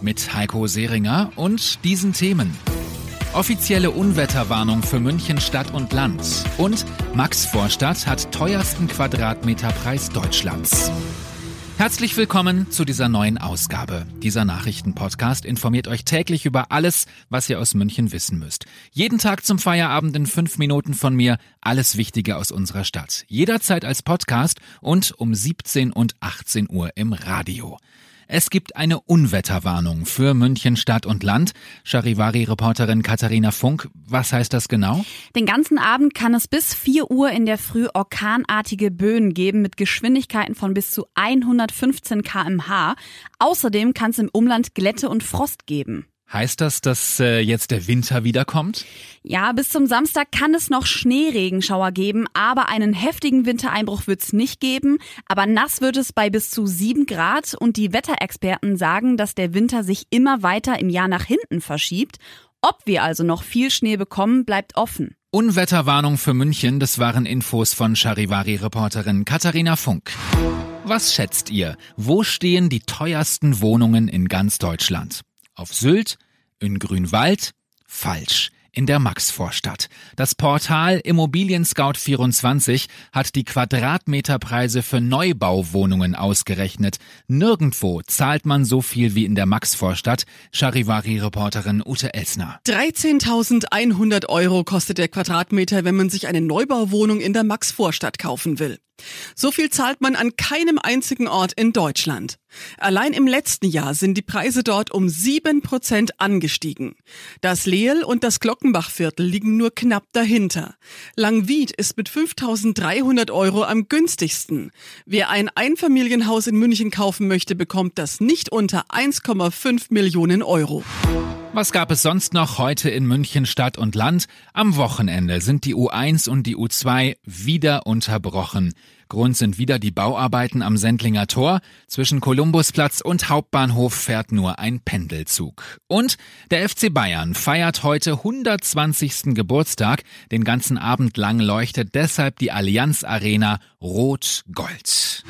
Mit Heiko Seringer und diesen Themen. Offizielle Unwetterwarnung für München Stadt und Land. Und Max Vorstadt hat teuersten Quadratmeterpreis Deutschlands. Herzlich willkommen zu dieser neuen Ausgabe. Dieser Nachrichtenpodcast informiert euch täglich über alles, was ihr aus München wissen müsst. Jeden Tag zum Feierabend in fünf Minuten von mir alles Wichtige aus unserer Stadt. Jederzeit als Podcast und um 17 und 18 Uhr im Radio. Es gibt eine Unwetterwarnung für München Stadt und Land. Charivari-Reporterin Katharina Funk, was heißt das genau? Den ganzen Abend kann es bis 4 Uhr in der Früh orkanartige Böen geben mit Geschwindigkeiten von bis zu 115 kmh. Außerdem kann es im Umland Glätte und Frost geben. Heißt das, dass äh, jetzt der Winter wiederkommt? Ja, bis zum Samstag kann es noch Schneeregenschauer geben, aber einen heftigen Wintereinbruch wird es nicht geben. Aber nass wird es bei bis zu sieben Grad und die Wetterexperten sagen, dass der Winter sich immer weiter im Jahr nach hinten verschiebt. Ob wir also noch viel Schnee bekommen, bleibt offen. Unwetterwarnung für München, das waren Infos von Charivari-Reporterin Katharina Funk. Was schätzt ihr? Wo stehen die teuersten Wohnungen in ganz Deutschland? Auf Sylt, in Grünwald? Falsch. In der Maxvorstadt. Das Portal Immobilien Scout 24 hat die Quadratmeterpreise für Neubauwohnungen ausgerechnet. Nirgendwo zahlt man so viel wie in der Maxvorstadt. Charivari-Reporterin Ute Elsner. 13.100 Euro kostet der Quadratmeter, wenn man sich eine Neubauwohnung in der Maxvorstadt kaufen will. So viel zahlt man an keinem einzigen Ort in Deutschland. Allein im letzten Jahr sind die Preise dort um sieben Prozent angestiegen. Das Leel und das Glockenbachviertel liegen nur knapp dahinter. Langwied ist mit 5.300 Euro am günstigsten. Wer ein Einfamilienhaus in München kaufen möchte, bekommt das nicht unter 1,5 Millionen Euro. Was gab es sonst noch heute in München Stadt und Land? Am Wochenende sind die U1 und die U2 wieder unterbrochen. Grund sind wieder die Bauarbeiten am Sendlinger Tor. Zwischen Kolumbusplatz und Hauptbahnhof fährt nur ein Pendelzug. Und der FC Bayern feiert heute 120. Geburtstag. Den ganzen Abend lang leuchtet deshalb die Allianz Arena rot-gold.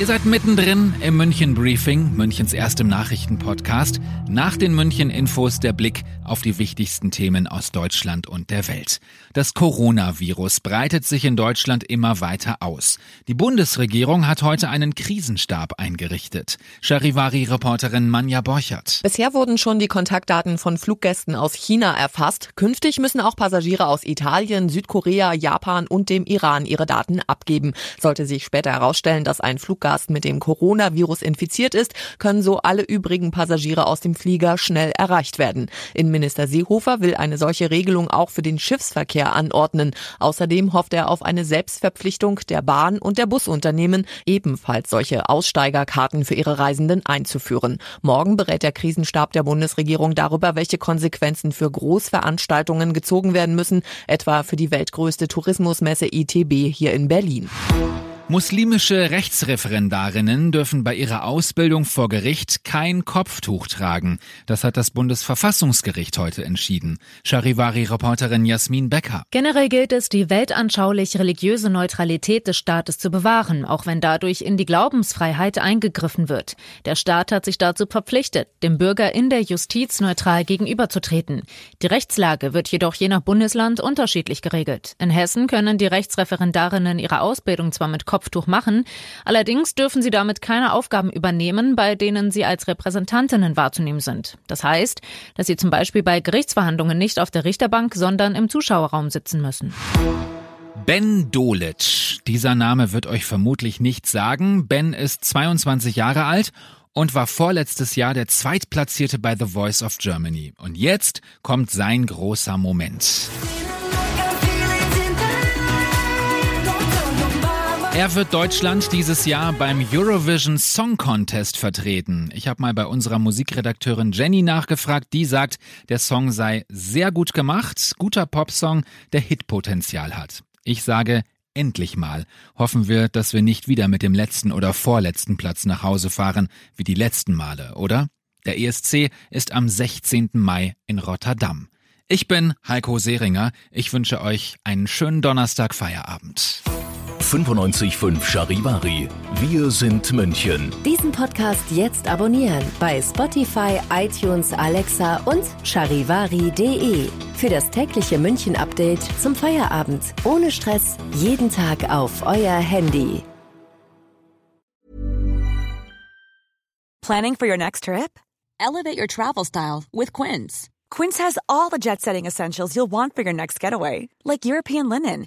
Ihr seid mittendrin im München Briefing, Münchens erstem Nachrichtenpodcast. Nach den München Infos der Blick auf die wichtigsten Themen aus Deutschland und der Welt. Das Coronavirus breitet sich in Deutschland immer weiter aus. Die Bundesregierung hat heute einen Krisenstab eingerichtet. Charivari-Reporterin Manja Borchert. Bisher wurden schon die Kontaktdaten von Fluggästen aus China erfasst. Künftig müssen auch Passagiere aus Italien, Südkorea, Japan und dem Iran ihre Daten abgeben. Sollte sich später herausstellen, dass ein Fluggast Fluggast mit dem Coronavirus infiziert ist, können so alle übrigen Passagiere aus dem Flieger schnell erreicht werden. Innenminister Seehofer will eine solche Regelung auch für den Schiffsverkehr anordnen. Außerdem hofft er auf eine Selbstverpflichtung der Bahn und der Busunternehmen, ebenfalls solche Aussteigerkarten für ihre Reisenden einzuführen. Morgen berät der Krisenstab der Bundesregierung darüber, welche Konsequenzen für Großveranstaltungen gezogen werden müssen, etwa für die weltgrößte Tourismusmesse ITB hier in Berlin. Muslimische Rechtsreferendarinnen dürfen bei ihrer Ausbildung vor Gericht kein Kopftuch tragen. Das hat das Bundesverfassungsgericht heute entschieden. Charivari-Reporterin Jasmin Becker. Generell gilt es, die weltanschaulich-religiöse Neutralität des Staates zu bewahren, auch wenn dadurch in die Glaubensfreiheit eingegriffen wird. Der Staat hat sich dazu verpflichtet, dem Bürger in der Justiz neutral gegenüberzutreten. Die Rechtslage wird jedoch je nach Bundesland unterschiedlich geregelt. In Hessen können die Rechtsreferendarinnen ihre Ausbildung zwar mit Kopftuch Kopftuch machen. Allerdings dürfen sie damit keine Aufgaben übernehmen, bei denen sie als Repräsentantinnen wahrzunehmen sind. Das heißt, dass sie zum Beispiel bei Gerichtsverhandlungen nicht auf der Richterbank, sondern im Zuschauerraum sitzen müssen. Ben Dolic. Dieser Name wird euch vermutlich nichts sagen. Ben ist 22 Jahre alt und war vorletztes Jahr der Zweitplatzierte bei The Voice of Germany. Und jetzt kommt sein großer Moment. Er wird Deutschland dieses Jahr beim Eurovision Song Contest vertreten. Ich habe mal bei unserer Musikredakteurin Jenny nachgefragt. Die sagt, der Song sei sehr gut gemacht, guter Popsong, der Hitpotenzial hat. Ich sage, endlich mal. Hoffen wir, dass wir nicht wieder mit dem letzten oder vorletzten Platz nach Hause fahren, wie die letzten Male, oder? Der ESC ist am 16. Mai in Rotterdam. Ich bin Heiko Seringer. Ich wünsche euch einen schönen Donnerstag Feierabend. 95.5 Charivari. Wir sind München. Diesen Podcast jetzt abonnieren bei Spotify, iTunes, Alexa und charivari.de. Für das tägliche München-Update zum Feierabend. Ohne Stress. Jeden Tag auf euer Handy. Planning for your next trip? Elevate your travel style with Quince. Quince has all the jet setting essentials you'll want for your next getaway, like European linen